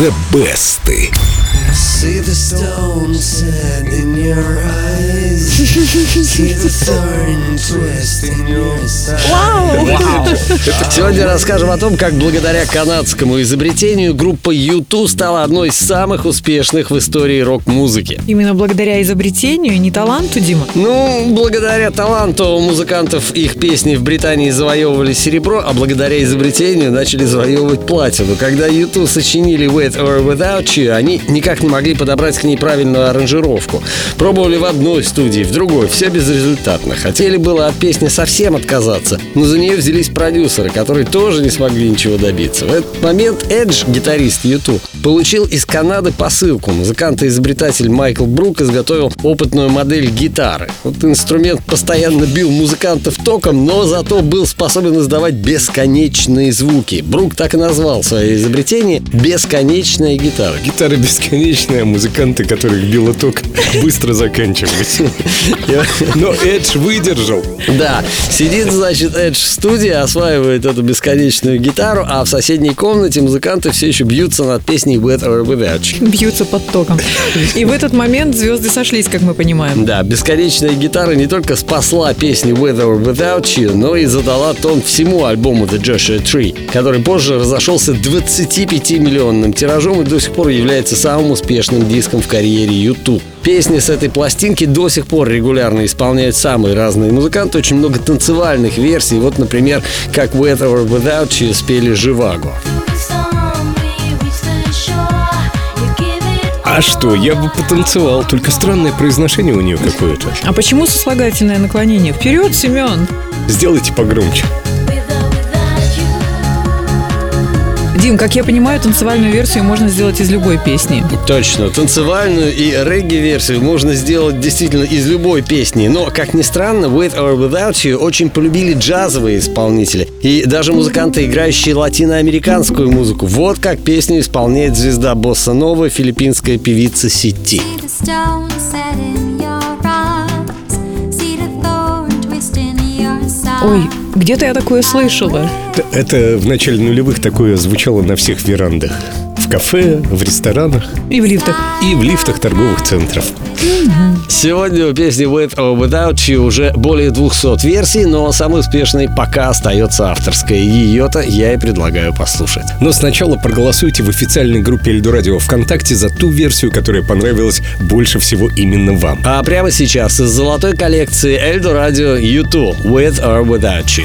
The Best. See the stone set in your eyes. See the thorn twist in your side. Вау! Сегодня расскажем о том, как благодаря канадскому изобретению группа U2 стала одной из самых успешных в истории рок-музыки. Именно благодаря изобретению, не таланту, Дима? Ну, благодаря таланту музыкантов их песни в Британии завоевывали серебро, а благодаря изобретению начали завоевывать платину. Когда U2 сочинили With or Without You, они никак не могли подобрать к ней правильную аранжировку. Пробовали в одной студии, в другой, все безрезультатно. Хотели было от песни совсем отказаться, но за нее взялись продюсеры, которые тоже не смогли ничего добиться. В этот момент Эдж, гитарист YouTube, получил из Канады посылку. Музыкант-изобретатель Майкл Брук изготовил опытную модель гитары. Вот инструмент постоянно бил музыкантов током, но зато был способен издавать бесконечные звуки. Брук так и назвал свое изобретение «бесконечная гитара». Гитара бесконечная, музыканты, которых било ток, быстро заканчивались. Но Эдж выдержал. Да, сидит, значит, Эдж в студии, осваивает эту бесконечную гитару, а в соседней комнате музыканты все еще бьются над песней With or Without You. Бьются под током. И в этот момент звезды сошлись, как мы понимаем. Да, бесконечная гитара не только спасла песни With or Without You, но и задала тон всему альбому The Joshua Tree, который позже разошелся 25-миллионным тиражом и до сих пор является самым успешным диском в карьере YouTube. Песни с этой пластинки до сих пор регулярно исполняют самые разные музыканты, очень много танцевальных версий. Вот, например, как With or Without You спели «Живаго». А что, я бы потанцевал, только странное произношение у нее какое-то. А почему сослагательное наклонение? Вперед, Семен! Сделайте погромче. Дим, как я понимаю, танцевальную версию можно сделать из любой песни. Точно. Танцевальную и регги-версию можно сделать действительно из любой песни. Но, как ни странно, With or Without You очень полюбили джазовые исполнители. И даже музыканты, играющие латиноамериканскую музыку. Вот как песню исполняет звезда босса новая филиппинская певица Сити. Ой, где-то я такое слышала. Это в начале нулевых такое звучало на всех верандах. В кафе, в ресторанах. И в лифтах. И в лифтах торговых центров. Сегодня у песни With or Without You уже более 200 версий, но самой успешной пока остается авторская. Ее-то я и предлагаю послушать. Но сначала проголосуйте в официальной группе Эльду Радио ВКонтакте за ту версию, которая понравилась больше всего именно вам. А прямо сейчас из золотой коллекции Эльду Радио YouTube With or Without You.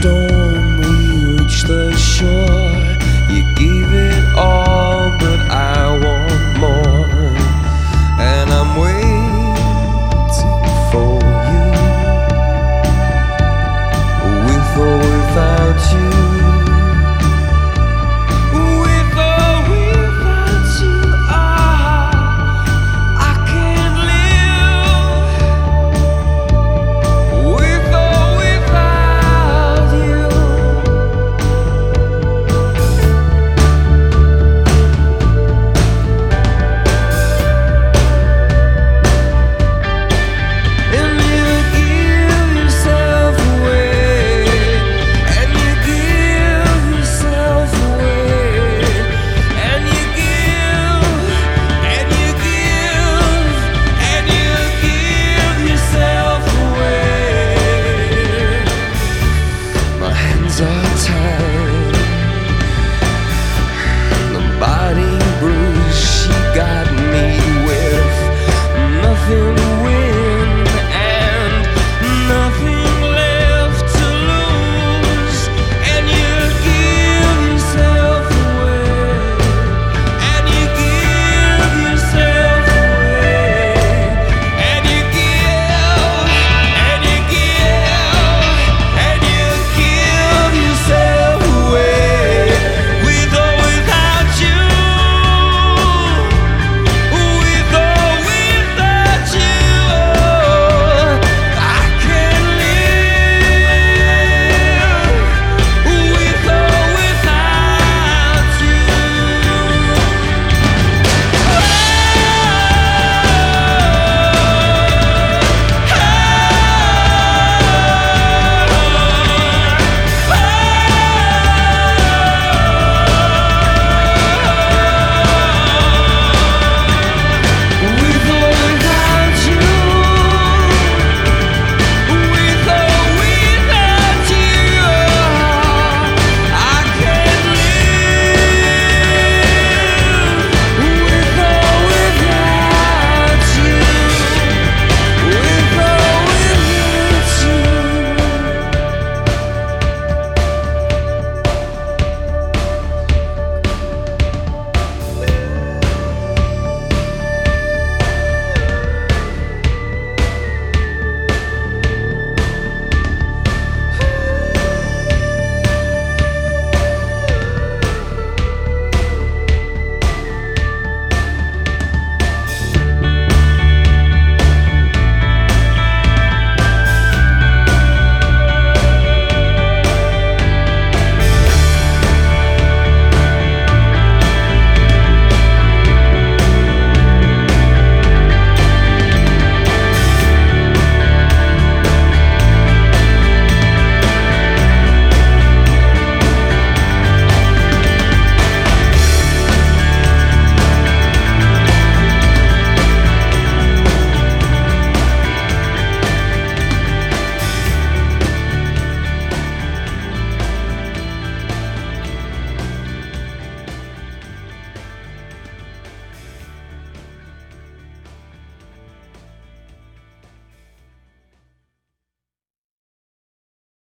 storm, we reach the shore. You